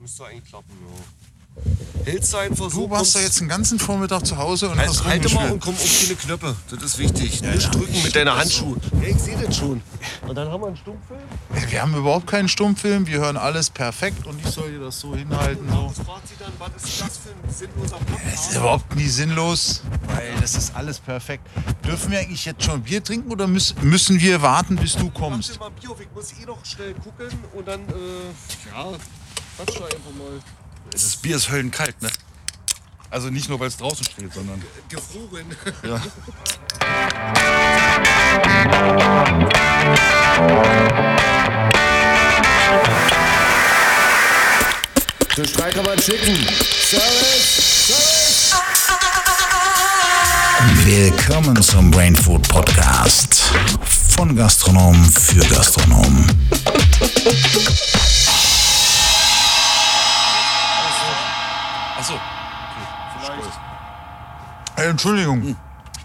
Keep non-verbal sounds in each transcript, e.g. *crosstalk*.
Müsste eigentlich klappen, ja. Hältst du einfach so. Du warst da jetzt den ganzen Vormittag zu Hause und Halt, hast halte mal und komm auf deine Knöpfe. Das ist wichtig. Nicht drücken mit deiner Handschuhe. Ja, ich sehe das schon. Und dann haben wir einen Stummfilm. Wir haben überhaupt keinen Stummfilm, wir hören alles perfekt und ich soll dir das so hinhalten. So. Das fragt sie dann, was ist das für ein sinnloser Das Podcast? ist überhaupt nie sinnlos, weil das ist alles perfekt. Dürfen wir eigentlich jetzt schon Bier trinken oder müssen, müssen wir warten, bis du kommst? dir mal Bier auf. Ich muss eh noch schnell gucken und dann, äh, ja, quatsch da einfach mal. Das Bier ist höllenkalt, ne? Also nicht nur, weil es draußen steht, sondern. Gefroren. Ja. Den Streik kann man schicken. Service! Willkommen zum Brain Food Podcast. Von Gastronom für Gastronom. Entschuldigung.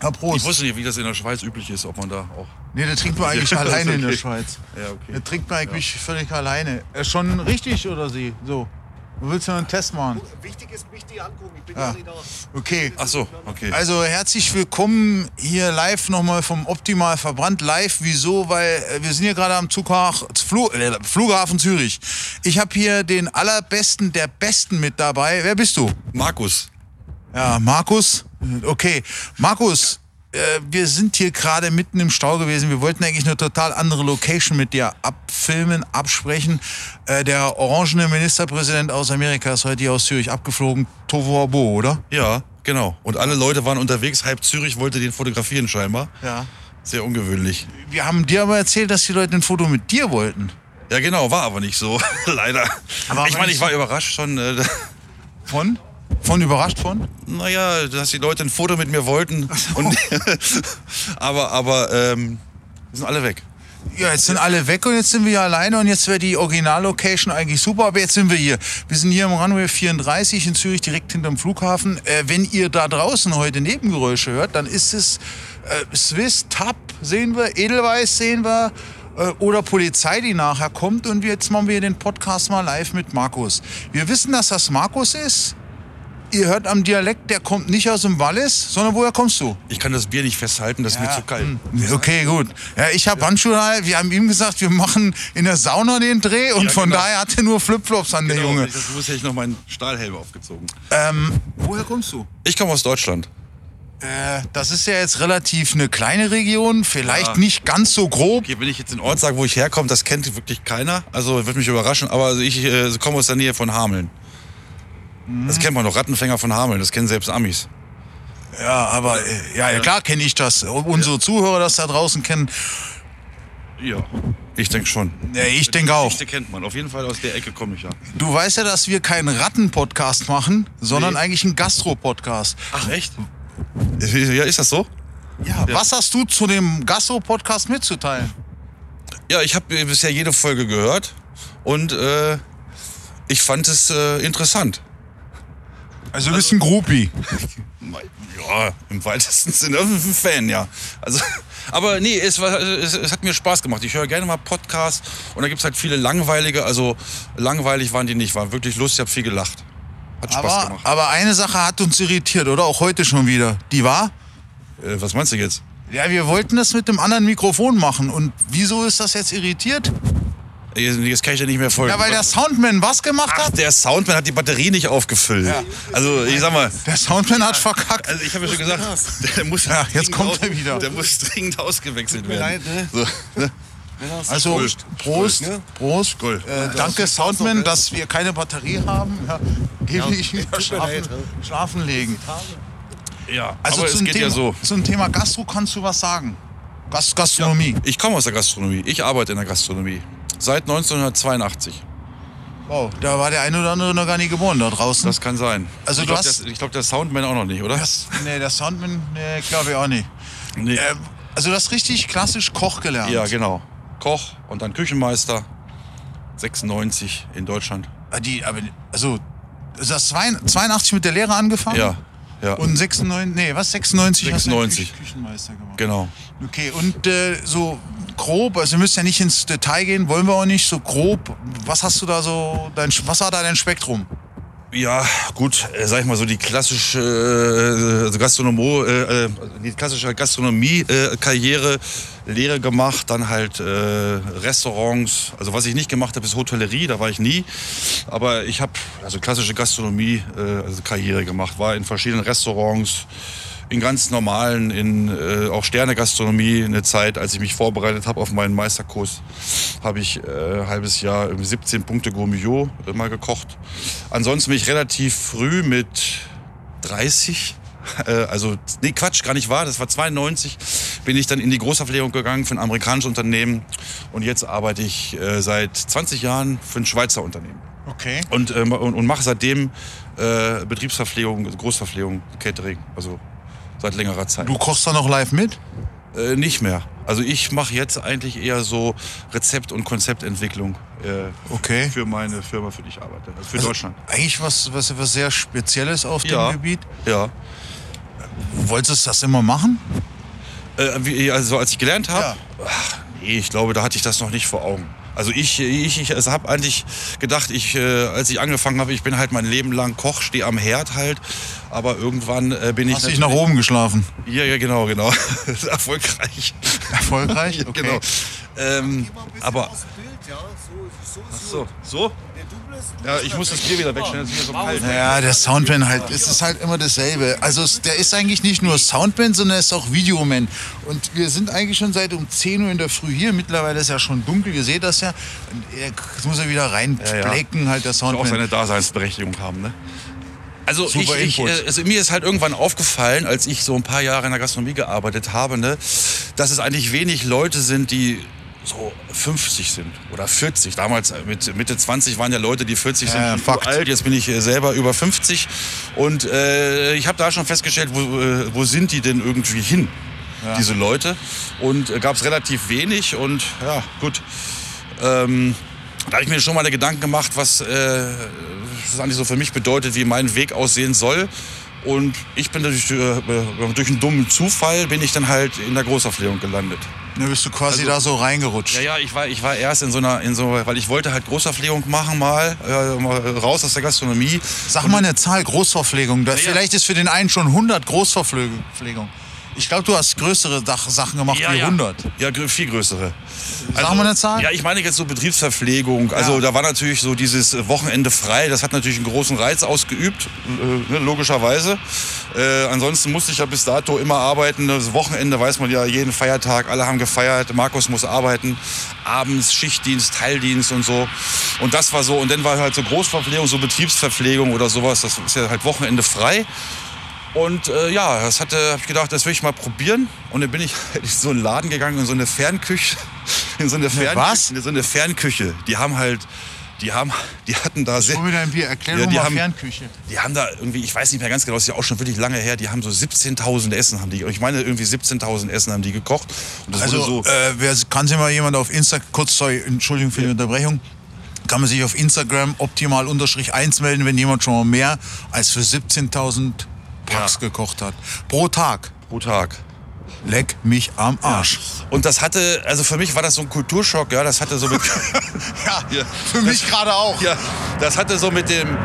Ja, Ich Prost. wusste nicht, wie das in der Schweiz üblich ist, ob man da auch. Nee, der trinkt man *laughs* eigentlich Ja, alleine ist in der okay. Schweiz. Ja, okay. Der trinkt man eigentlich völlig alleine. Äh, schon richtig oder sie? So. Du willst ja einen Test machen? Wichtig ist, mich die angucken. Ich bin Ja. ja nicht da. Okay. Achso, okay. Also herzlich willkommen hier live nochmal vom Optimal Verbrannt. Live, wieso? Weil äh, wir sind hier gerade am Zughafen, äh, Flughafen Zürich. Ich habe hier den allerbesten der Besten mit dabei. Wer bist du? Markus. Ja, Markus. Okay, Markus, äh, wir sind hier gerade mitten im Stau gewesen. Wir wollten eigentlich eine total andere Location mit dir abfilmen, absprechen. Äh, der orangene Ministerpräsident aus Amerika ist heute hier aus Zürich abgeflogen. Tovo Abo, oder? Ja, genau. Und alle Leute waren unterwegs. Halb Zürich wollte den fotografieren scheinbar. Ja. Sehr ungewöhnlich. Wir haben dir aber erzählt, dass die Leute ein Foto mit dir wollten. Ja, genau, war aber nicht so. *laughs* Leider. Aber ich meine, ich war überrascht schon. Äh, *laughs* Von? Von überrascht von? naja, dass die Leute ein Foto mit mir wollten. Und, *laughs* aber aber ähm, sind alle weg. Ja, jetzt sind alle weg und jetzt sind wir hier alleine und jetzt wäre die Originallocation eigentlich super, aber jetzt sind wir hier. Wir sind hier am Runway 34 in Zürich, direkt hinterm Flughafen. Äh, wenn ihr da draußen heute Nebengeräusche hört, dann ist es äh, Swiss, TAP sehen wir, Edelweiss sehen wir äh, oder Polizei, die nachher kommt und jetzt machen wir den Podcast mal live mit Markus. Wir wissen, dass das Markus ist. Ihr hört am Dialekt, der kommt nicht aus dem Wallis, sondern woher kommst du? Ich kann das Bier nicht festhalten, das ist mir zu kalt. hm. Okay, gut. Ja, ich habe Handschuhe, an. wir haben ihm gesagt, wir machen in der Sauna den Dreh und Ja, von genau. daher hat er nur Flipflops an, der Genau, Junge. ich- Das hätte ich noch meinen Stahlhelm aufgezogen. Ähm, woher kommst du? Ich komme aus Deutschland. Äh, das ist ja jetzt relativ eine kleine Region, vielleicht Ja. nicht ganz so grob. Okay, wenn ich jetzt den Ort sage, wo ich herkomme, das kennt wirklich keiner. Also wird mich überraschen, aber also ich äh, komme aus der Nähe von Hameln. Das kennt man doch, Rattenfänger von Hameln, das kennen selbst Amis. Ja, aber äh, ja, ja, klar kenne ich das. Ob Unsere Zuhörer das da draußen kennen. Ja. Ich denke schon. Ja, ich denke auch. Die kennt man. Auf jeden Fall aus der Ecke komme ich ja. Du weißt ja, dass wir keinen Ratten-Podcast machen, sondern Nee. eigentlich einen Gastro-Podcast. Ach echt? Ja, ist das so? Ja, was hast du zu dem Gastro-Podcast mitzuteilen? Ja, ich habe bisher jede Folge gehört und äh, ich fand es äh, interessant. Also du bist ein Groupie. Ja, im weitesten Sinne ein Fan, ja. Also, aber nee, es, war, es, es hat mir Spaß gemacht. Ich höre gerne mal Podcasts und da gibt es halt viele langweilige. Also langweilig waren die nicht, waren wirklich lustig, ich habe viel gelacht. Hat Spaß Aber, gemacht. aber eine Sache hat uns irritiert, oder? Auch heute schon wieder. Die war? Äh, was meinst du jetzt? Ja, wir wollten das mit dem anderen Mikrofon machen. Und wieso ist das jetzt irritiert? Jetzt jetzt kann ich dir nicht mehr folgen. Ja, weil der Soundman was gemacht Ach, hat? der Soundman hat die Batterie nicht aufgefüllt. Also ich sag mal, Der Soundman hat verkackt. also ich habe ja schon gesagt, der muss *laughs* Ja, jetzt dringend kommt er wieder. Der muss dringend ausgewechselt werden. leid, ne? So, ne? Also, Prost. Prost, ne? Prost. Cool. Äh, danke, Soundman, dass wir keine Batterie haben. Ja, gebe ich wieder schlafen, leid, schlafen legen. Ja, Also aber es zum geht Thema, ja so. Zum Thema Gastro kannst du was sagen? Gast Gastronomie. Ich komme aus der Gastronomie. Ich arbeite in der Gastronomie. Seit 1982. Wow, da war der eine oder andere noch gar nicht geboren da draußen. Das kann sein. Also ich glaube, glaub, der Soundman auch noch nicht, oder? Das, nee, der Soundman, nee, glaube ich auch nicht. Nee. Ähm, also das richtig klassisch Koch gelernt. ja, genau. Koch und dann Küchenmeister. 96 in Deutschland. Ah, Die, aber, also, das 82 mit der Lehre angefangen? Ja, ja. Und 96, nee, was, 96? hast du 96. Küch- Küchenmeister gemacht. genau. Okay, und äh, so grob, also wir müssen ja nicht ins Detail gehen, wollen wir auch nicht, so grob, was hast du da so, dein, was war da dein Spektrum? Ja, gut, äh, sag ich mal so die klassische äh, also Gastronomo, äh, äh, die klassische Gastronomie-Karriere, Lehre gemacht, dann halt äh, Restaurants. Also was ich nicht gemacht habe, ist Hotellerie, da war ich nie. Aber ich habe also klassische Gastronomie, äh, also Karriere gemacht, war in verschiedenen Restaurants, in ganz normalen, in äh, auch Sterne-Gastronomie eine Zeit, als ich mich vorbereitet habe auf meinen Meisterkurs, habe ich äh, ein halbes Jahr irgendwie 17 Punkte Gourmillot mal gekocht. Ansonsten bin ich relativ früh mit 30 äh, also, nee, Quatsch, gar nicht wahr. Das war 92. Bin ich dann in die Großverpflegung gegangen für ein amerikanisches Unternehmen. Und jetzt arbeite ich äh, seit 20 Jahren für ein Schweizer Unternehmen. Okay. Und, ähm, und, und mache seitdem äh, Betriebsverpflegung, Großverpflegung, Catering. Also seit längerer Zeit. Du kochst da noch live mit? Äh, nicht mehr. Also ich mache jetzt eigentlich eher so Rezept- und Konzeptentwicklung äh, Okay. für meine Firma, für die ich arbeite. Also für Also Deutschland. Eigentlich was, was, was sehr Spezielles auf Ja. dem Gebiet. Ja. Wolltest du das immer machen? Äh, wie, also als ich gelernt habe, Ja. ach, nee, ich glaube, da hatte ich das noch nicht vor Augen. Also ich, ich, ich also habe eigentlich gedacht, ich, äh, als ich angefangen habe, ich bin halt mein Leben lang Koch, stehe am Herd halt, aber irgendwann äh, bin ich Hast dich nach oben geschlafen? Ja, ja, genau, genau. *laughs* Erfolgreich. Erfolgreich? *laughs* Okay. Genau. Ähm, aber Aus dem Bild, ja. So, so ist so, so? Ja, ich muss das. Bier wieder wegstellen, es ist mir so kalt. Naja, der Soundman halt, es ist halt immer dasselbe. Also der ist eigentlich nicht nur Soundman, sondern er ist auch Videoman. Und wir sind eigentlich schon seit um 10 Uhr in der Früh hier. Mittlerweile ist ja schon dunkel, ihr seht das ja. Und er jetzt muss er wieder reinblecken, halt der Soll auch Soundman. seine Daseinsberechtigung haben, ne? Also, ich, Super ich, also mir ist halt irgendwann aufgefallen, als ich so ein paar Jahre in der Gastronomie gearbeitet habe, ne, dass es eigentlich wenig Leute sind, die so 50 sind oder 40. Damals äh, mit Mitte 20 waren ja Leute, die 40 sind, Ja, schon Fakt. alt. Jetzt bin ich äh, selber über 50 und äh, ich habe da schon festgestellt, wo, äh, wo sind die denn irgendwie hin, diese Leute? Und äh, gab es relativ wenig und ja, gut. Ähm, da habe ich mir schon mal Gedanken gemacht, was äh, das eigentlich so für mich bedeutet, wie mein Weg aussehen soll. Und ich bin durch, äh, durch einen dummen Zufall bin ich dann halt in der Großaufklärung gelandet. Da bist du quasi Also- da so reingerutscht. Ja, ja, ich war, ich war erst in so einer, in so, weil ich wollte halt Großaufklärung machen mal, äh, mal raus aus der Gastronomie. Sag mal eine Zahl, Großverpflegung. Ja. Vielleicht ist für den einen schon 100 Großverpflegung. Ich glaube, du hast größere Sachen gemacht wie 100. Ja, viel größere. Sag mal eine Zahl. Ja, ich meine jetzt so Betriebsverpflegung. Also Ja. da war natürlich so dieses Wochenende frei. Das hat natürlich einen großen Reiz ausgeübt, äh, ne, logischerweise. Äh, ansonsten musste ich ja bis dato immer arbeiten. Das Wochenende weiß man ja jeden Feiertag. Alle haben gefeiert. Markus muss arbeiten. Abends Schichtdienst, Teildienst und so. Und das war so. Und dann war halt so Großverpflegung, so Betriebsverpflegung oder sowas. Das ist ja halt Wochenende frei. Und äh, ja, das hatte, habe ich gedacht, das will ich mal probieren. Und dann bin ich *laughs* in so einen Laden gegangen, in so eine Fernküche. *laughs* In so eine Fernküche. was? In so eine Fernküche. Die haben halt, die haben, *laughs* die hatten da sehr, mir dein Bier. Erklär Ja, die haben- Fernküche. die haben da irgendwie, ich weiß nicht mehr ganz genau, das ist ja auch schon wirklich lange her, die haben so 17.000 Essen haben die, ich meine irgendwie 17.000 Essen haben die gekocht. Also, so, äh, wer, kann sich mal jemand auf Instagram, kurz, sorry, Entschuldigung für die Unterbrechung, kann man sich auf Instagram optimal unterstrich 1 melden, wenn jemand schon mal mehr als für 17.000 Packs Ja. gekocht hat. Pro Tag. pro Tag. Leck mich am Arsch. Und das hatte, also für mich war das so ein Kulturschock, ja, das hatte so mit, *laughs* Ja, Ja. für mich gerade auch. Ja, ja, das hatte so mit dem,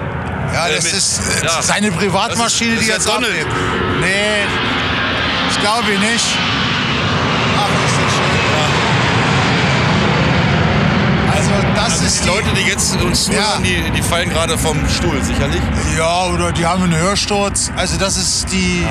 das mit- ist äh, ja. seine Privatmaschine, Das ist- die das jetzt ablebt. Nee, ich glaube nicht. Ach, ist das schön. Also das also ist die Leute, die jetzt uns zuhören, Ja. die, die fallen gerade vom Stuhl, sicherlich. Ja, oder die haben einen Hörsturz. Also das ist die.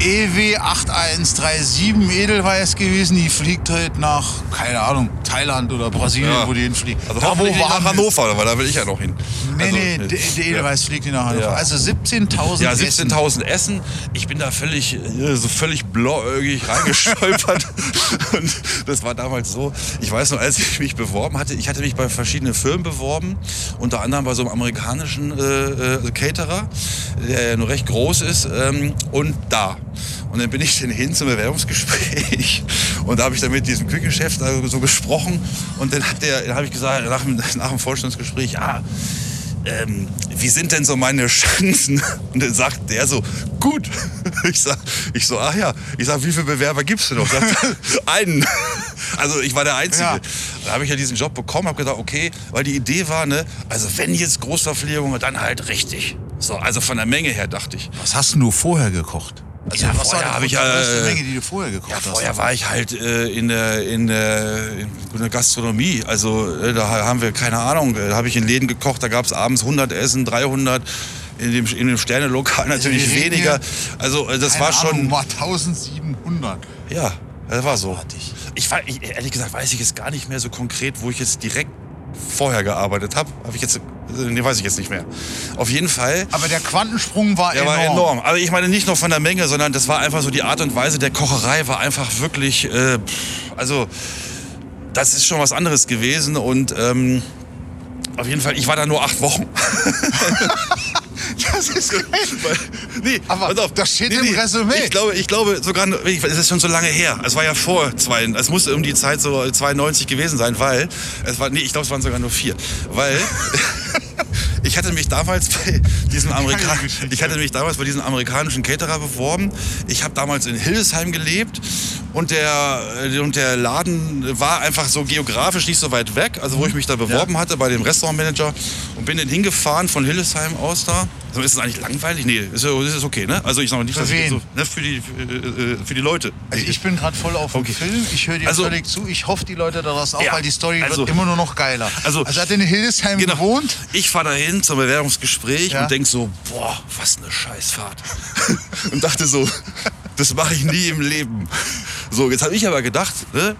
EW 8137 Edelweiß gewesen. Die fliegt halt nach, keine Ahnung, Thailand oder Brasilien, Ja. wo die hinfliegt. Also Da, hoffentlich nicht nach. Hannover, weil da will ich ja noch hin. Nee, also, nee, der der Edelweiß fliegt die nach Hannover. Ja. Also 17.000 Ja, Essen. 17.000 Essen. Ich bin da völlig, äh, so völlig blauäugig reingestolpert. *laughs* und das war damals so. Ich weiß noch, als ich mich beworben hatte, ich hatte mich bei verschiedenen Firmen beworben. Unter anderem bei so einem amerikanischen äh, äh, Caterer, der nur recht groß ist. Ähm, und da. Und dann bin ich dann hin zum Bewerbungsgespräch *laughs* und da habe ich dann mit diesem Küchenchef so gesprochen und dann hat habe ich gesagt, nach dem, nach dem Vorstellungsgespräch, ja, ähm, wie sind denn so meine *laughs* Chancen? Und dann sagt der so, gut. *laughs* Ich sag, ich so, ach ja. Ich sag, wie viele Bewerber gibst du noch? Sagt *laughs* einen. Also ich war der Einzige. Ja. Da habe ich ja diesen Job bekommen, habe gedacht, okay, weil die Idee war, ne, also wenn jetzt Großverpflegung, dann halt richtig. So, also von der Menge her dachte ich. Was hast du vorher gekocht? Also, Ja, vorher war hab die ich, äh, Menge, die du vorher gekocht Ja, hast? vorher war ich halt äh, in, der, in, der, in der Gastronomie. Also äh, da haben wir, keine Ahnung, äh, da habe ich in Läden gekocht, da gab es abends 100 Essen, 300. In dem, in dem Sternelokal natürlich wir reden weniger. hier- Also äh, das Keine war schon... Ahnung, mal 1700. Ja, das war so. Ich, war- ich, ehrlich gesagt weiß ich jetzt gar nicht mehr so konkret, wo ich jetzt direkt vorher gearbeitet habe. Habe ich jetzt, äh, nee, weiß ich jetzt nicht mehr. Auf jeden Fall. Aber der Quantensprung war Der enorm. war enorm. Aber ich meine nicht nur von der Menge, sondern das war einfach so die Art und Weise der Kocherei war einfach wirklich, äh, also das ist schon was anderes gewesen und ähm, auf jeden Fall, ich war da nur acht Wochen. *laughs* *laughs* Das ist geil. nee, Aber pass auf. das steht im Resümee. Ich glaube, ich glaube sogar, es ist schon so lange her. Es war ja vor zwei, es muss um die Zeit so 92 gewesen sein, weil es war, nee, ich glaube, es waren sogar nur vier, weil *laughs* *laughs* ich hatte mich damals bei diesem Geschichte. ich hatte mich damals bei diesem amerikanischen Caterer beworben. Ich habe damals in Hildesheim gelebt und der äh, und der Laden war einfach so geografisch nicht so weit weg, also wo ich mich da beworben hatte bei dem Restaurantmanager und bin dann hingefahren von Hildesheim aus da. Also ist es eigentlich langweilig? Nee, ist, ist okay, ne? Also ich sage nicht, Für dass wen? so, ne, für die für, äh, für die Leute. Also ich bin gerade voll auf dem Okay. Film. Ich höre dir Also- völlig zu. Ich hoffe, die Leute da draußen auch, Ja, weil die Story also- wird immer nur noch geiler. Also- also hat er in Hildesheim gewohnt? Ich fahre dahin zum Bewerbungsgespräch Ja. und denk so, boah, was eine Scheißfahrt. *laughs* und dachte so, das mache ich nie im Leben. So, jetzt habe ich aber gedacht, ne,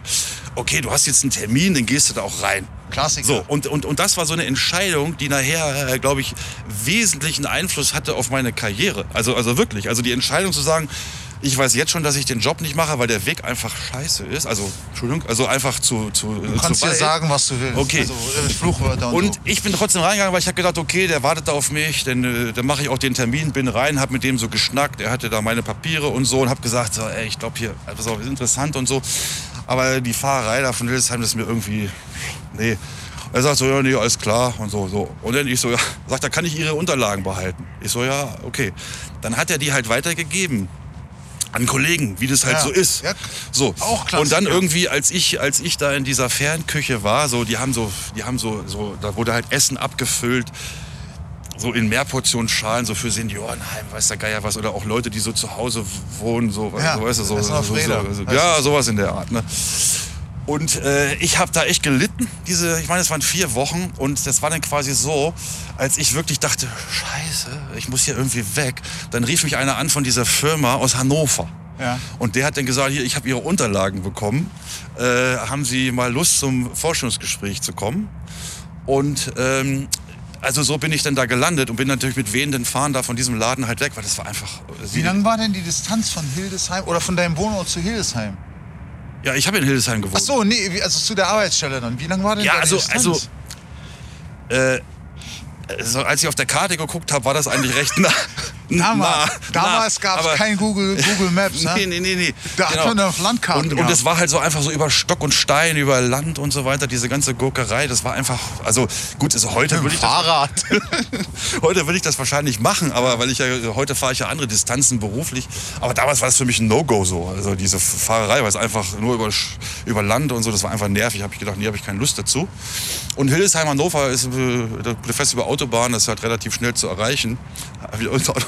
okay, du hast jetzt einen Termin, dann gehst du da auch rein. Klassiker. So, und, und, und das war so eine Entscheidung, die nachher, äh, glaube ich, wesentlichen Einfluss hatte auf meine Karriere. Also, also wirklich, also die Entscheidung zu sagen, ich weiß jetzt schon, dass ich den Job nicht mache, weil der Weg einfach scheiße ist. Also, Entschuldigung, also einfach zu, zu, Du kannst zu dir sagen, was du willst. Okay. Also äh, Fluchwörter und, Und so. ich bin trotzdem reingegangen, weil ich habe gedacht, okay, der wartet da auf mich, dann, äh, dann mache ich auch den Termin, bin rein, habe mit dem so geschnackt, er hatte da meine Papiere und so und habe gesagt, so, ey, ich glaube hier, pass auf, ist interessant und so. Aber die Fahrerei da von Hildesheim, das ist mir irgendwie, nee. Er sagt so, ja, nee, alles klar und so, so. Und dann ich so, ja, sagt er, kann ich Ihre Unterlagen behalten? Ich so, ja, okay. Dann hat er die halt weitergegeben an Kollegen, wie das halt Ja. so ist. Ja, So. auch klasse, Und dann irgendwie, als ich, als ich da in dieser Fernküche war, so, die haben so, die haben so, so, da wurde halt Essen abgefüllt, so in Mehrportionsschalen, so für Seniorenheim, weiß der Geier was, oder auch Leute, die so zu Hause wohnen, so, Ja, so weißt du, so, so, so, so, ja, sowas in der Art, ne? Und äh, ich habe da echt gelitten. Diese, ich meine, es waren vier Wochen und das war dann quasi so, als ich wirklich dachte, Scheiße, ich muss hier irgendwie weg. Dann rief mich einer an von dieser Firma aus Hannover. Ja. Und der hat dann gesagt, hier, ich habe Ihre Unterlagen bekommen. Äh, haben Sie mal Lust zum Forschungsgespräch zu kommen? Und ähm, also so bin ich dann da gelandet und bin natürlich mit wehenden Fahnen da von diesem Laden halt weg, weil das war einfach. Wie lang war denn die Distanz von Hildesheim oder von deinem Wohnort zu Hildesheim? Ja, ich habe in Hildesheim gewohnt. Ach so, nee, wie- also zu der Arbeitsstelle dann. Wie lang war denn Ja, deine also, Distanz? also äh, also als ich auf der Karte geguckt habe, war das eigentlich recht nah. Damals, damals gab es kein Google, Google Maps, ne? Nee, nee, nee, nee. Da hat man noch Landkarten Und, das war halt so einfach so über Stock und Stein, über Land und so weiter, diese ganze Gurkerei, das war einfach, also gut, also heute würde ich das, Fahrrad. *laughs* heute würde ich das wahrscheinlich machen, aber weil ich ja, heute fahre ich ja andere Distanzen beruflich, aber damals war das für mich ein No-Go so, also diese Fahrerei, weil es einfach nur über, über Land und so, das war einfach nervig, habe ich gedacht, nee, habe ich keine Lust dazu. Und Hildesheim, Hannover ist äh, fest über Autobahn, das ist halt relativ schnell zu erreichen.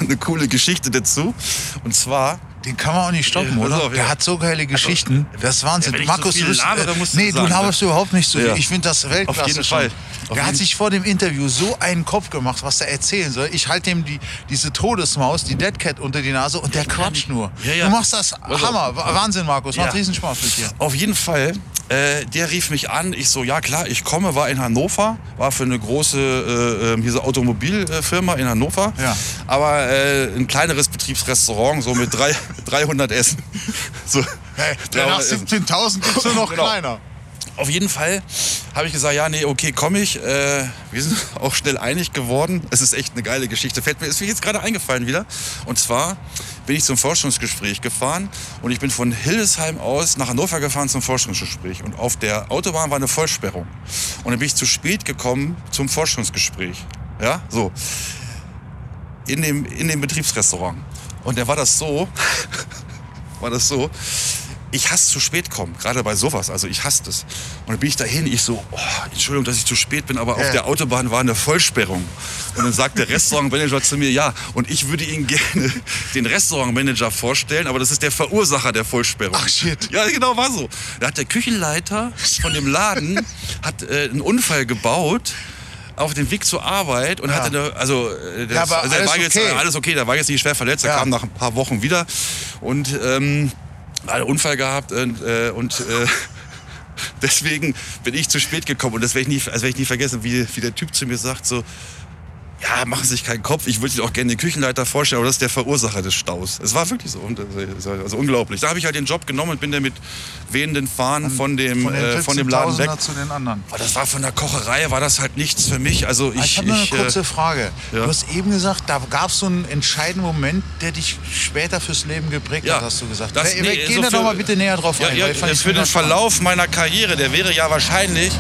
Eine coole Geschichte dazu. Und zwar, Den kann man auch nicht stoppen, oder? auf, ja. Der hat so geile Geschichten. das ist Wahnsinn. ja, so Markus, viel du bist, labere, äh, du nee, du sagen, laberst überhaupt nicht so viel. Ja. Ich finde das Weltklasse Auf jeden schon. Fall. Auf Der hat sich vor dem Interview so einen Kopf gemacht, was er erzählen soll. Ich halte ihm die, diese Todesmaus, die Dead Cat unter die Nase und der quatscht nur. Du machst das auf. Hammer. Wahnsinn, Markus. Macht Ja. riesen Spaß mit dir. Auf jeden Fall, äh, der rief mich an. Ich so, ja klar, ich komme, war in Hannover, war für eine große äh, äh, diese Automobilfirma in Hannover. Ja. Aber äh, ein kleineres Betriebsrestaurant, so mit drei, 300 Essen. So, Hey, der nach 300 Essen. 17.000 gibt's nur noch Genau. kleiner. Auf jeden Fall habe ich gesagt, ja, nee, okay, komme ich. Äh, wir sind *laughs* auch schnell einig geworden. Es ist echt eine geile Geschichte. Fällt mir, ist mir jetzt gerade eingefallen wieder. Und zwar bin ich zum Forschungsgespräch gefahren und ich bin von Hildesheim aus nach Hannover gefahren zum Forschungsgespräch. Und auf der Autobahn war eine Vollsperrung. Und dann bin ich zu spät gekommen zum Forschungsgespräch. Ja, so. In dem, in dem Betriebsrestaurant. Und da war das so, *laughs* war das so, ich hasse zu spät kommen, gerade bei sowas. Also ich hasse das. Und dann bin ich dahin, ich so, oh, Entschuldigung, dass ich zu spät bin, aber Ja. auf der Autobahn war eine Vollsperrung. Und dann sagt der *laughs* Restaurantmanager zu mir, ja, und ich würde Ihnen gerne *laughs* den Restaurantmanager vorstellen, aber das ist der Verursacher der Vollsperrung. Ach, shit. Ja, genau, war so. Da hat der Küchenleiter von dem Laden hat äh, einen Unfall gebaut auf dem Weg zur Arbeit und Ja. hatte eine, also, äh, das, Ja, aber also alles war jetzt okay. alles okay, der war jetzt nicht schwer verletzt, er Ja. kam nach ein paar Wochen wieder und ähm, hat einen Unfall gehabt und, äh, und äh, *laughs* deswegen bin ich zu spät gekommen und das werde ich nie, also werd ich nie vergessen, wie, wie der Typ zu mir sagt so, ja, machen Sie sich keinen Kopf, ich würde Ihnen auch gerne den Küchenleiter vorstellen, aber das ist der Verursacher des Staus. Es war wirklich so, und, also, unglaublich. Da habe ich halt den Job genommen und bin dann mit wehenden Fahnen von dem, Von äh, von dem Laden weg. 14.000er zu den anderen. Aber das war von der Kocherei, war das halt nichts für mich. Also ich, Ich, habe eine äh, kurze Frage. ja. Du hast eben gesagt, da gab es so einen entscheidenden Moment, der dich später fürs Leben geprägt Ja, hat, hast du gesagt. das- Wir- nee, gehen so da doch mal bitte näher drauf Ja, ein. ja, äh, für den. Verlauf meiner Karriere, der wäre ja wahrscheinlich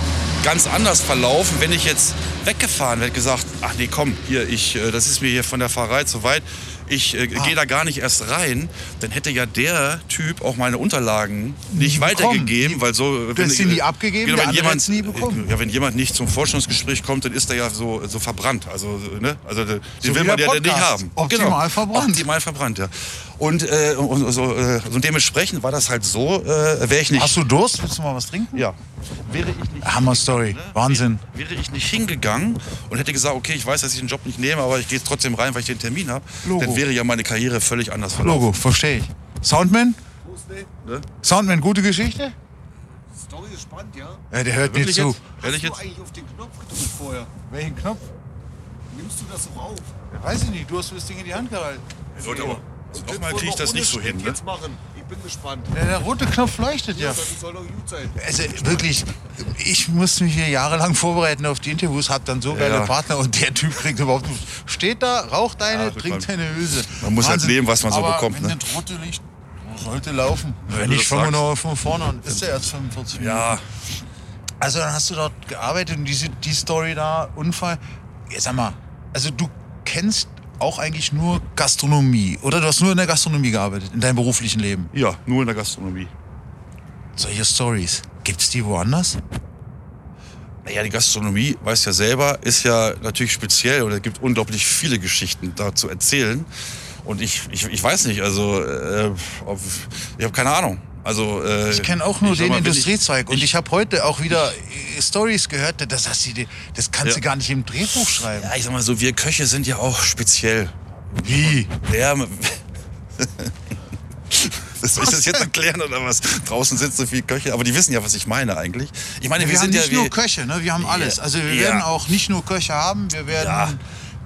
ganz anders verlaufen, wenn ich jetzt weggefahren wäre, gesagt, ach nee, komm, hier, ich, äh, das ist mir hier von der Fahrerei zu weit, ich äh, Ah. gehe da gar nicht erst rein, dann hätte ja der Typ auch meine Unterlagen nicht weitergegeben, weil so... Du hast sie nie abgegeben, Genau, wenn jemand, nie bekommen. Ja, wenn jemand nicht zum Forschungsgespräch kommt, dann ist er ja so, so verbrannt. Also, ne? also den So will man ja nicht haben. Optimal verbrannt. Optimal verbrannt, ja. Und, äh, und, so, äh, und dementsprechend war das halt so, äh, wäre ich nicht... Hast du Durst? Willst du mal was trinken? Ja. Wäre ich nicht, Hammer Story. Wahnsinn. wäre ich nicht hingegangen und hätte gesagt, okay, ich weiß, dass ich den Job nicht nehme, aber ich gehe jetzt trotzdem rein, weil ich den Termin habe, Logo. dann wäre ja meine Karriere völlig anders verlaufen. Logo, verstehe ich. Soundman? Ne? Soundman, gute Geschichte? Story ist spannend, ja? Ja, der hört Wirklich nicht zu. jetzt? Hast jetzt? du eigentlich auf den Knopf gedrückt vorher? Welchen Knopf? Nimmst du das so auf? Weiß ich nicht, du hast das Ding in die Hand gehalten. Leute, aber nochmal kriege ich das nicht so hin. Ne? jetzt machen. Ich bin gespannt. Der, der rote Knopf leuchtet ja. Das soll doch gut sein. Also wirklich, ich musste mich hier jahrelang vorbereiten auf die Interviews, hab dann so geile Ja. Partner und der Typ kriegt überhaupt nicht. Steht da, raucht eine, Ja, trinkt man- eine Hülse. man muss halt nehmen, was man so Aber bekommt, Wenn ne? das rote Licht sollte laufen. Wenn Wenn du nicht, das fangen wir sagst. noch von vorne an. Ist der erst 45 Minuten. Ja, Also dann hast du dort gearbeitet und diese, die Story da, Unfall. Ja, sag mal, also du kennst auch eigentlich nur Gastronomie, oder? Du hast nur in der Gastronomie gearbeitet, in deinem beruflichen Leben. ja, nur in der Gastronomie. Solche Stories, gibt's die woanders? Naja, die Gastronomie, weiß ja selber, ist ja natürlich speziell und es gibt unglaublich viele Geschichten da zu erzählen. Und ich, ich, ich weiß nicht, also äh, ob, ich habe keine Ahnung. Also, äh, Ich kenne auch nur den mal, Industriezweig und ich, ich habe heute auch wieder Stories gehört, das, hast du, das kannst du Ja. gar nicht im Drehbuch schreiben. Ja, ich sag mal so, wir Köche sind ja auch speziell. Wie? Ja, *laughs* soll ich das jetzt erklären oder was? Draußen sitzen so viele Köche, aber die wissen ja, was ich meine eigentlich. Ich meine, Wir, wir, haben sind nicht ja nur Köche, ne? wir haben alles. Also wir Ja. werden auch nicht nur Köche haben, wir werden Ja.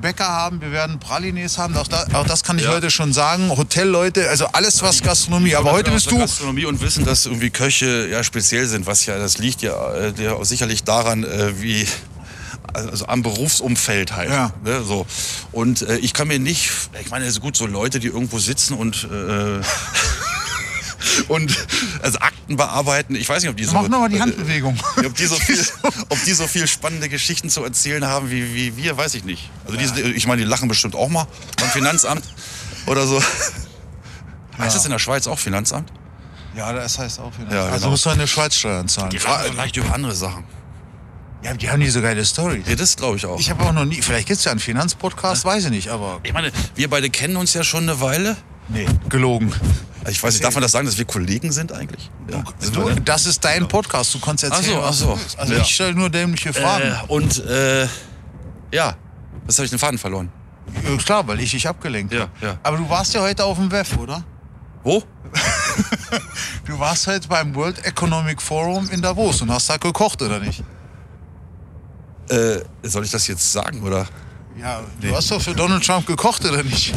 Bäcker haben, wir werden Pralines haben, auch, da, auch das kann ich Ja. heute schon sagen. Hotelleute, also alles was Gastronomie. Aber heute aus bist du Gastronomie und wissen, dass irgendwie Köche ja speziell sind, was ja das liegt ja, äh, ja sicherlich daran, äh, wie also am Berufsumfeld halt. Ja. Ne, so. Und äh, ich kann mir nicht, ich meine, es ist gut, so Leute, die irgendwo sitzen und äh, und also Akten bearbeiten. Ich weiß nicht, ob die so Mach nochmal die Handbewegung. *laughs* ob die, so viel, ob die so viel spannende Geschichten zu erzählen haben wie, wie wir, weiß ich nicht. Also die, ich meine, die lachen bestimmt auch mal beim Finanzamt oder so. Heißt das in der Schweiz auch Finanzamt? Ja, das heißt auch wieder. Ja, Also genau. musst du eine Schweiz Steuern zahlen. Die lachen vielleicht über andere Sachen. Ja, die haben die so geile Stories. Ja, das glaube ich auch. Ich habe auch noch nie, vielleicht gibt es ja einen Finanzpodcast, weiß ich nicht, aber Ich meine, wir beide kennen uns ja schon eine Weile. Nee, gelogen. Ich weiß nicht, darf man das sagen, dass wir Kollegen sind eigentlich? Ja. Du, denn? das ist dein Podcast, du kannst erzählen, Ach so, ach was so. du. Also Ja. ich stelle nur dämliche Fragen. Äh, und äh, ja, was habe ich den Faden verloren? Ja, klar, weil ich dich abgelenkt Ja, habe. ja. Aber du warst ja heute auf dem WEF, oder? Wo? *laughs* Du warst heute beim World Economic Forum in Davos und hast da gekocht, oder nicht? Äh, soll ich das jetzt sagen oder? Ja, du hast doch für Donald Trump gekocht, oder nicht?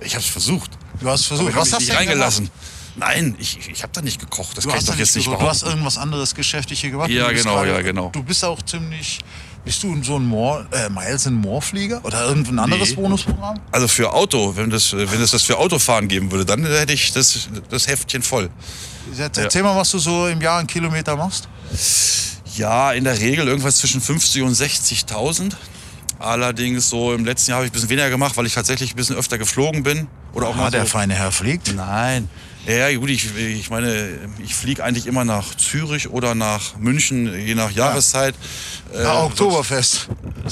Ich habe es versucht. Du hast versucht. Was hast du reingelassen. Nein, ich, ich habe da nicht gekocht. Das Du kann ich hast, doch jetzt nicht gekocht. du hast behaupten. irgendwas anderes Geschäftlich hier gemacht. Ja, Du bist genau, gerade- ja, genau. Du bist auch ziemlich. Bist du so ein More, äh, Miles and More Flieger oder irgendein anderes Nee. Bonusprogramm? Also für Auto, wenn das, wenn es das für Autofahren geben würde, dann hätte ich das, das Heftchen voll. Jetzt Erzähl mal, was du so im Jahr einen Kilometer machst. Ja, in der Regel irgendwas zwischen 50 und 60.000. Allerdings so im letzten Jahr habe ich ein bisschen weniger gemacht, weil ich tatsächlich ein bisschen öfter geflogen bin. Oder auch Ah, mal der so. feine Herr fliegt. Nein. Ja, ja, gut, ich, ich meine, ich fliege eigentlich immer nach Zürich oder nach München, je nach Jahreszeit. Äh, Ah, Oktoberfest.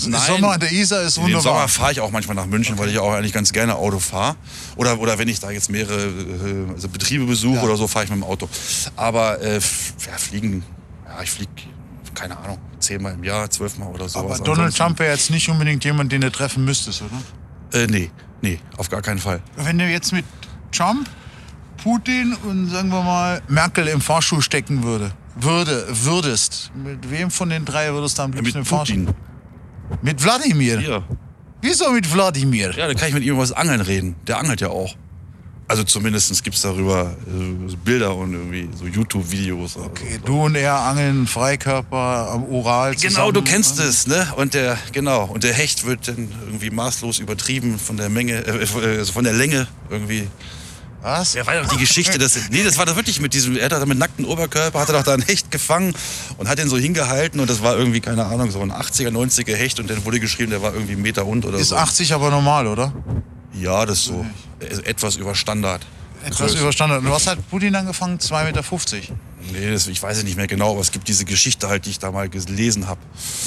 Nein. Sommer an der Isar ist Im Sommer wunderbar. fahre ich auch manchmal nach München, weil ich auch eigentlich ganz gerne Auto fahre. Oder, oder wenn ich da jetzt mehrere äh, also Betriebe besuche Ja. oder so, fahre ich mit dem Auto. Aber äh, ja, fliegen, ja, ich fliege, keine Ahnung, zehnmal im Jahr, zwölfmal oder sowas. Aber Donald Ansonsten- Trump wäre jetzt nicht unbedingt jemand, den du treffen müsstest, oder? Äh, nee, nee, auf gar keinen Fall. Wenn du jetzt mit Trump, Putin und sagen wir mal Merkel im Fahrschuh stecken würde, würde, würdest, mit wem von den drei würdest du am Mit liebsten im Fahrschuh? Putin. Mit Wladimir. Ja. Wieso mit Wladimir? ja, dann kann ich mit ihm über das Angeln reden. Der angelt ja auch. Also zumindest gibt es darüber äh, Bilder und irgendwie so YouTube-Videos. Okay, so. du und er angeln Freikörper am Oral zusammen. Genau, du kennst es, ne? Und der, genau, und der Hecht wird dann irgendwie maßlos übertrieben von der Menge, äh, äh, also von der Länge irgendwie. Was? Ja, doch die Geschichte, das, nee, das war doch wirklich mit diesem, er hat da mit nacktem Oberkörper, hat er doch da einen Hecht gefangen und hat den so hingehalten und das war irgendwie, keine Ahnung, so ein 80er, 90er Hecht und dann wurde geschrieben, der war irgendwie einen Meter und oder Ist so. 80 aber normal, oder? Ja, das ist so äh, etwas über Standard. Etwas Größe. überstanden. Und was hat Putin angefangen? 2,50 Meter. Nee, das, ich weiß es nicht mehr genau, aber es gibt diese Geschichte halt, die ich da mal gelesen habe.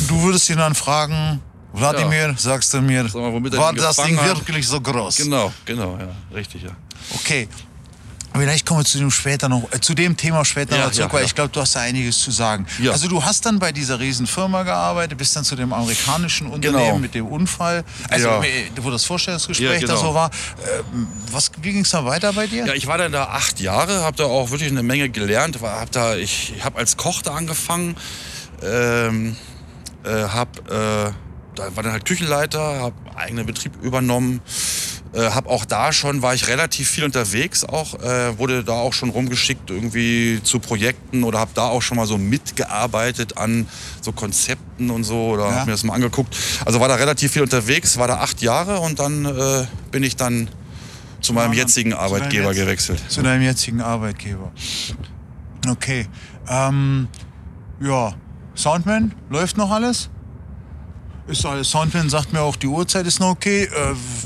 Du würdest ihn dann fragen, Wladimir, sagst du mir, Sag mal, war das Ding hat? wirklich so groß? Genau, genau, ja, richtig, ja. Okay. Vielleicht kommen wir zu dem später noch, äh, zu dem Thema später Ja, noch zurück, ja, weil ja. ich glaube, du hast da einiges zu sagen. Ja. Also du hast dann bei dieser Riesenfirma gearbeitet, bist dann zu dem amerikanischen Unternehmen Genau. mit dem Unfall, also Ja. äh, wo das Vorstellungsgespräch Ja, da genau. so war. Ähm, was, wie ging es da weiter bei dir? Ja, ich war dann da acht Jahre, habe da auch wirklich eine Menge gelernt. War, hab da, ich habe als Koch da angefangen, ähm, äh, hab, äh, da war dann halt Küchenleiter, habe eigenen Betrieb übernommen, äh, habe auch da schon, war ich relativ viel unterwegs auch, äh, wurde da auch schon rumgeschickt irgendwie zu Projekten oder habe da auch schon mal so mitgearbeitet an so Konzepten und so oder Ja. habe mir das mal angeguckt. Also war da relativ viel unterwegs, war da acht Jahre und dann äh, bin ich dann zu meinem jetzigen Arbeitgeber jetzt- gewechselt. Zu deinem jetzigen Arbeitgeber. Okay. Ähm, ja, Soundman, läuft noch alles? Ist alles. Soundman sagt mir auch, die Uhrzeit ist noch okay. Äh,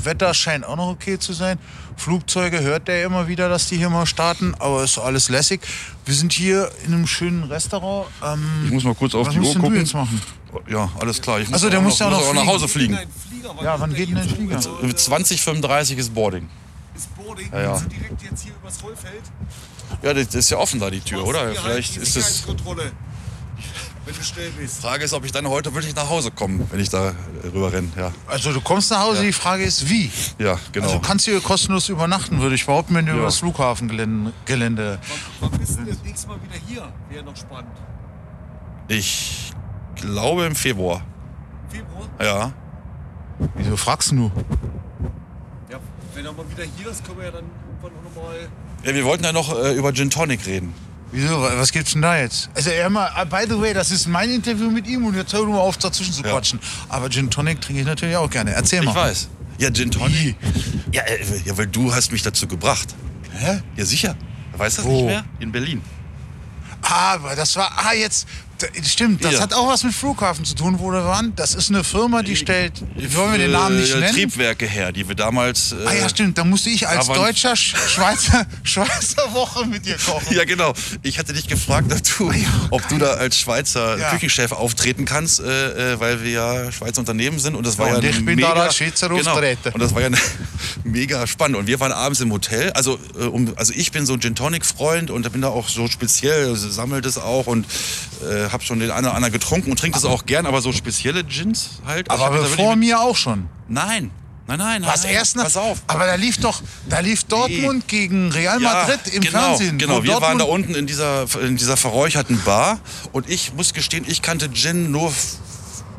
Wetter scheint auch noch okay zu sein. Flugzeuge hört der immer wieder, dass die hier mal starten, aber ist alles lässig. Wir sind hier in einem schönen Restaurant. Ähm, Ich muss mal kurz auf die Uhr denn du gucken. jetzt machen? Ja, alles klar. Ich muss Ach so, der muss ja auch muss noch auch nach. Hause fliegen. Ja, wann geht denn der Flieger? 2035 ist Boarding. Ist Boarding, Ja, ja. sind direkt jetzt hier übers Vollfeld. Ja, das ist ja offen da, die Tür, oder? Vielleicht ist es. Wenn du schnell bist. Frage ist, ob ich dann heute wirklich nach Hause komme, wenn ich da rüber renne. Ja, Also du kommst nach Hause, die Frage ist wie. ja genau. Also du kannst hier kostenlos übernachten, würde ich behaupten, wenn du über das Flughafengelände. Gelände. Wann bist du das nächste Mal wieder hier? Wäre noch spannend. ich glaube im Februar. Februar? Ja. Wieso fragst du? Ja, wenn er mal wieder hier ist, können wir ja dann irgendwann auch nochmal. ja wir wollten ja noch äh, über Gin Tonic reden. Wieso? Was gibt's denn da jetzt? Also er mal, by the way, das ist mein Interview mit ihm und jetzt hör mal auf dazwischen zu Ja. quatschen. Aber Gin Tonic trinke ich natürlich auch gerne. Erzähl mal. Ich weiß. Ja, Gin Tonic. Ja, äh, ja, weil du hast mich dazu gebracht. Hä? Ja, sicher. Weißt du das Wo? nicht mehr? In Berlin. Ah, aber das war, ah jetzt, stimmt, das Ja. hat auch was mit Flughafen zu tun, wo wir waren. Das ist eine Firma, die stellt, wollen wir den Namen nicht Äh, nennen? Triebwerke her, die wir damals. Äh, Ah ja, stimmt, da musste ich als deutscher Sch Schweizer, *laughs* Schweizer Woche mit dir kochen. Ja, genau. Ich hatte dich gefragt, ob du, ob du da als Schweizer Ja. Küchenchef auftreten kannst, äh, äh, weil wir ja Schweizer Unternehmen sind. Und das war Ja, ja, und ich bin mega, da als Schweizer genau. auftreten. Und das war ja *laughs* mega spannend. Und wir waren abends im Hotel. Also, äh, um, also ich bin so ein Gin Tonic Freund und bin da auch so speziell, also sammelt es auch und äh, habe schon den einen oder anderen getrunken und trinke das auch gern, aber so spezielle Gins halt. Also Aber mit- mir auch schon. Nein. Nein, nein, nein. Was nein. erst nach, Pass auf. Aber da lief doch, da lief Dortmund gegen Real Ja, Madrid im genau, Fernsehen. Genau, wir waren da Dortmund- unten in dieser, in dieser verräucherten Bar und ich muss gestehen, ich kannte Gin nur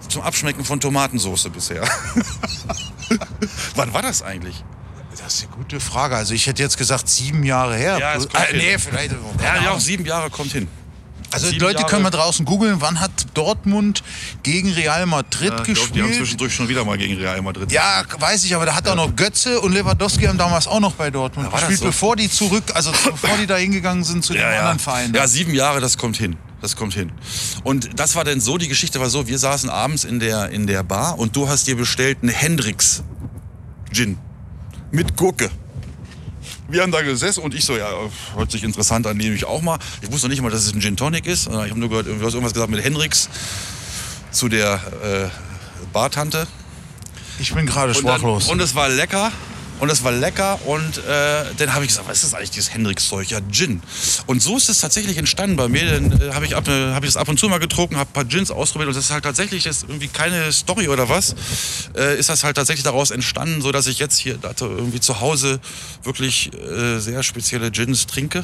zum Abschmecken von Tomatensauce bisher. *laughs* Wann war das eigentlich? Das ist eine gute Frage. Also ich hätte jetzt gesagt sieben Jahre her. Ja, es kommt äh, nee, vielleicht. Ja, ja, auch sieben Jahre kommt hin. Also sieben Leute Jahre. können wir draußen googeln, wann hat Dortmund gegen Real Madrid Ich glaube, die haben gespielt? zwischendurch schon wieder mal gegen Real Madrid. Ja, weiß ich, aber da hat auch noch Götze und Lewandowski haben damals auch noch bei Dortmund Ja, gespielt, so? bevor die zurück, also *laughs* bevor die da hingegangen sind zu ja, den ja. anderen Vereinen. Ja, sieben Jahre, das kommt hin. Das kommt hin. Und das war denn so, die Geschichte war so, wir saßen abends in der, in der Bar und du hast dir bestellt einen Hendrix Gin. Mit Gurke. Wir haben da gesessen und ich so, ja, hört sich interessant an, nehme ich auch mal. Ich wusste noch nicht mal, dass es ein Gin Tonic ist. Ich habe nur gehört, du hast irgendwas gesagt mit Hendrix zu der äh, Bartante. Ich bin gerade sprachlos. und es war lecker. Und es war lecker und äh, dann habe ich gesagt, was ist das eigentlich, dieses Hendrix-Zeug? Ja, Gin. Und so ist es tatsächlich entstanden bei mir. Dann äh, habe ich, ab, äh, hab ich das ab und zu mal getrunken, habe ein paar Gins ausprobiert und das ist halt tatsächlich das ist irgendwie keine Story oder was. Äh, ist das halt tatsächlich daraus entstanden, so dass ich jetzt hier da irgendwie zu Hause wirklich äh, sehr spezielle Gins trinke.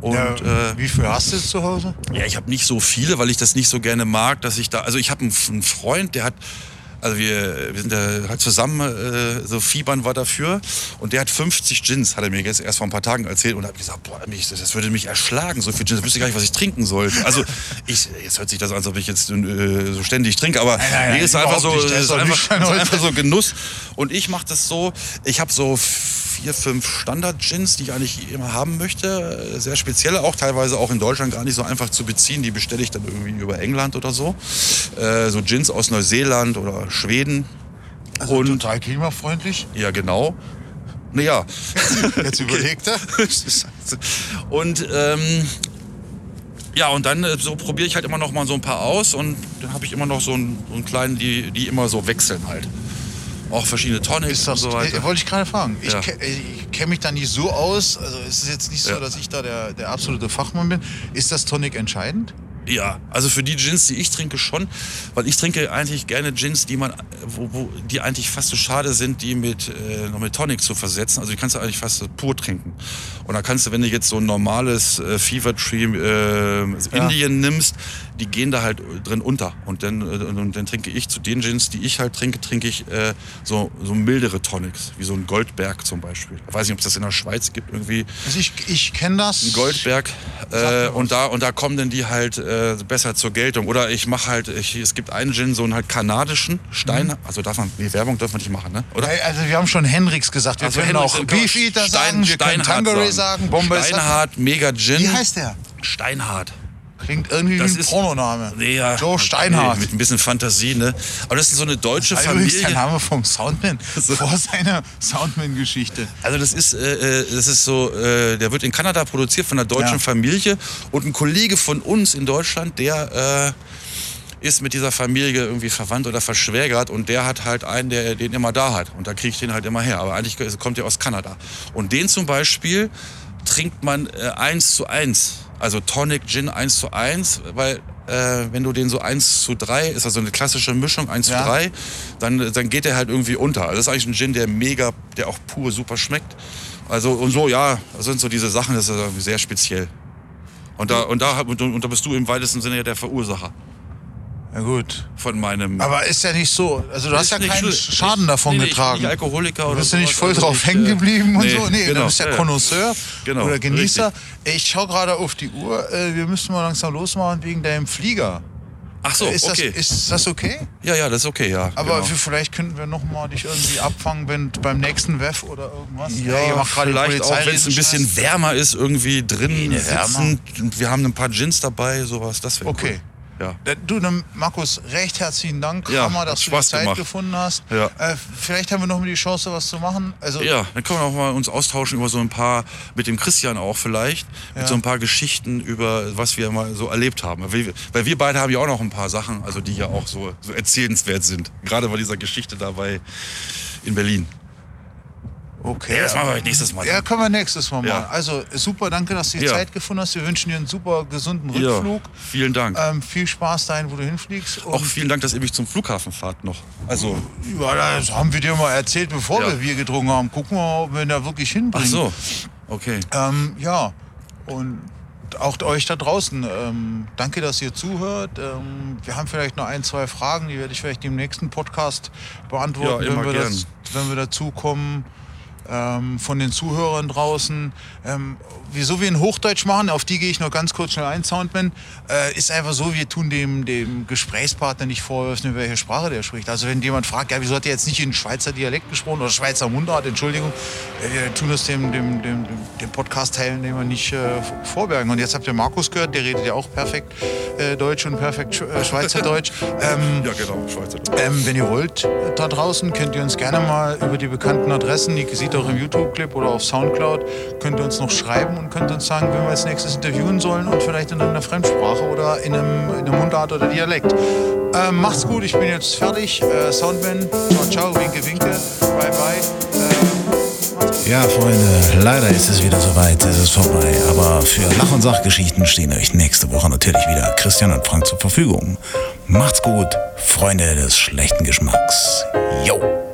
Und ja, äh, wie viel hast du jetzt zu Hause? ja, ich habe nicht so viele, weil ich das nicht so gerne mag, dass ich da. Also ich habe einen, einen Freund, der hat. Also wir, wir sind da halt zusammen, äh, so fiebern war dafür. Und der hat 50 Gins, hat er mir jetzt erst vor ein paar Tagen erzählt. Und habe gesagt, boah, mich, das würde mich erschlagen, so viel Gins. Ich wüsste gar nicht, was ich trinken sollte. Also ich, jetzt hört sich das an, als ob ich jetzt äh, so ständig trinke. Aber nein, nein, nee, ist einfach so, nicht. Ist einfach, ist einfach so Genuss. Und ich mache das so, ich habe so vier, fünf Standard-Gins, die ich eigentlich immer haben möchte. Sehr spezielle, auch teilweise auch in Deutschland gar nicht so einfach zu beziehen. Die bestelle ich dann irgendwie über England oder so. Äh, so Gins aus Neuseeland oder Schweden. Also Und total klimafreundlich. ja, genau. Naja. *laughs* Jetzt überlegt er. *laughs* und ähm, ja, und dann äh, so probiere ich halt immer noch mal so ein paar aus und dann habe ich immer noch so einen, so einen kleinen, die, die immer so wechseln halt. Auch verschiedene Tonics Ist das, und so weiter. äh, wollte ich gerade fragen. Ich, Ja. ich kenne mich da nicht so aus. Also es ist jetzt nicht so, Ja. dass ich da der, der absolute Fachmann bin. Ist das Tonic entscheidend? Ja, also für die Gins, die ich trinke schon, weil ich trinke eigentlich gerne Gins, die man, wo, wo die eigentlich fast so schade sind, die mit äh, noch mit Tonic zu versetzen. Also die kannst du eigentlich fast pur trinken. Und da kannst du, wenn du jetzt so ein normales äh, Fever Tree äh, Indien nimmst, die gehen da halt drin unter. Und dann, äh, und dann trinke ich zu den Gins, die ich halt trinke, trinke ich äh, so, so mildere Tonics, wie so ein Goldberg zum Beispiel. Ich weiß nicht, ob es das in der Schweiz gibt irgendwie. Also ich, ich kenne das. Ein Goldberg. Äh, und, da, und da kommen dann die halt äh, besser zur Geltung. Oder ich mache halt, ich, es gibt einen Gin, so einen halt kanadischen Stein. Also darf man, nee, Werbung darf man nicht machen, ne? Oder? Also wir haben schon Hendrix gesagt. Wir Also können Hendrix auch Beefeater Stein- sagen, wir können Steinhart Tangeray sagen, sagen. Steinhart, Mega Gin. Wie heißt der? Steinhart. Klingt irgendwie Das wie ein ist- Pornoname. Nee, ja. Joe Steinhardt. Nee, mit ein bisschen Fantasie, ne? Aber das ist so eine deutsche Das ist übrigens der Familie. Name vom Soundman *laughs* vor seiner Soundman-Geschichte. Also das ist, äh, äh, das ist so, äh, der wird in Kanada produziert von einer deutschen Ja. Familie und ein Kollege von uns in Deutschland, der äh, ist mit dieser Familie irgendwie verwandt oder verschwägert und der hat halt einen, der den immer da hat und da kriege ich den halt immer her. Aber eigentlich kommt der aus Kanada. Und den zum Beispiel trinkt man äh, eins zu eins. Also Tonic Gin 1 zu 1, weil äh, wenn du den so 1 zu 3, ist also eine klassische Mischung 1 Ja. zu 3, dann, dann geht der halt irgendwie unter. Also das ist eigentlich ein Gin, der mega, der auch pur super schmeckt. Also und so, ja, das sind so diese Sachen, das ist irgendwie sehr speziell. Und da, und, da, und, und da bist du im weitesten Sinne ja der Verursacher Ja gut. von meinem... Aber ist ja nicht so. Also du hast ja keinen. Schaden davon nee, nee, ich bin getragen. nicht Alkoholiker Du oder bist ja nicht voll Also drauf hängen äh, geblieben und nee, so. Nee, genau, du bist ja ja, ja. Connoisseur Genau, oder Genießer. richtig. Ich schaue gerade auf die Uhr. Äh, Wir müssen mal langsam losmachen wegen deinem Flieger. Ach so, ist, okay. das, ist das okay? ja, ja, das ist okay, ja. Aber genau. vielleicht könnten wir noch mal dich irgendwie abfangen wenn, beim nächsten WEF oder irgendwas. Ja, die vielleicht auch, wenn es ein bisschen wärmer ist, irgendwie drin Nee, sitzen. Wir haben ein paar Gins dabei, sowas, das wäre Okay. cool. Ja. Äh, Du, dann, Markus, recht herzlichen Dank. Ja, Hammer, dass du die Zeit gemacht. gefunden hast. Ja. Äh, vielleicht haben wir noch mal die Chance, was zu machen. Also, ja, dann können wir auch mal uns austauschen über so ein paar, mit dem Christian auch vielleicht, Ja. mit so ein paar Geschichten über, was wir mal so erlebt haben. Weil wir, weil wir beide haben ja auch noch ein paar Sachen, also die ja auch so, so erzählenswert sind. Gerade bei dieser Geschichte dabei in Berlin. Okay. Ja, das machen wir nächstes Mal. Ja, können wir nächstes Mal Ja. machen. Also super, danke, dass du die Ja. Zeit gefunden hast. Wir wünschen dir einen super gesunden Ja, Rückflug. vielen Dank. Ähm, viel Spaß dahin, wo du hinfliegst. Und auch vielen Dank, dass ihr mich zum Flughafen fahrt noch. Also, ja, das haben wir dir mal erzählt, bevor Ja. wir Bier getrunken haben. Gucken wir mal, ob wir ihn da wirklich hinbringen. ach so, okay. Ähm, ja, und auch euch da draußen, ähm, danke, dass ihr zuhört. Ähm, wir haben vielleicht noch ein, zwei Fragen, die werde ich vielleicht im nächsten Podcast beantworten, Ja, wenn, wir das, wenn wir dazu kommen. Ähm, von den Zuhörern draußen. Ähm, wieso wir in Hochdeutsch machen, auf die gehe ich noch ganz kurz schnell ein, Soundman, äh, ist einfach so, wir tun dem, dem Gesprächspartner nicht vorwerfen, in welcher Sprache der spricht. Also wenn jemand fragt, ja, wieso hat er jetzt nicht in Schweizer Dialekt gesprochen oder Schweizer Mundart, Entschuldigung, äh, wir tun das dem, dem, dem, dem, Podcast-Teilnehmer nicht äh, vorbergen. Und jetzt habt ihr Markus gehört, der redet ja auch perfekt äh, Deutsch und perfekt Sch äh, Schweizerdeutsch. *laughs* ähm, Ja, genau, Schweizer. ähm, wenn ihr wollt, äh, da draußen, könnt ihr uns gerne mal über die bekannten Adressen, die sieht auch im YouTube-Clip oder auf Soundcloud, könnt ihr uns noch schreiben und könnt uns sagen, wen wir als nächstes interviewen sollen und vielleicht in einer Fremdsprache oder in einem, in einer Mundart oder Dialekt. Ähm, macht's gut, ich bin jetzt fertig. Äh, Soundman, ciao, ciao, winke, winke, bye, bye. Äh, Ja, Freunde, leider ist es wieder soweit, es ist vorbei. Aber für Lach- und Sachgeschichten stehen euch nächste Woche natürlich wieder Christian und Frank zur Verfügung. Macht's gut, Freunde des schlechten Geschmacks. Yo!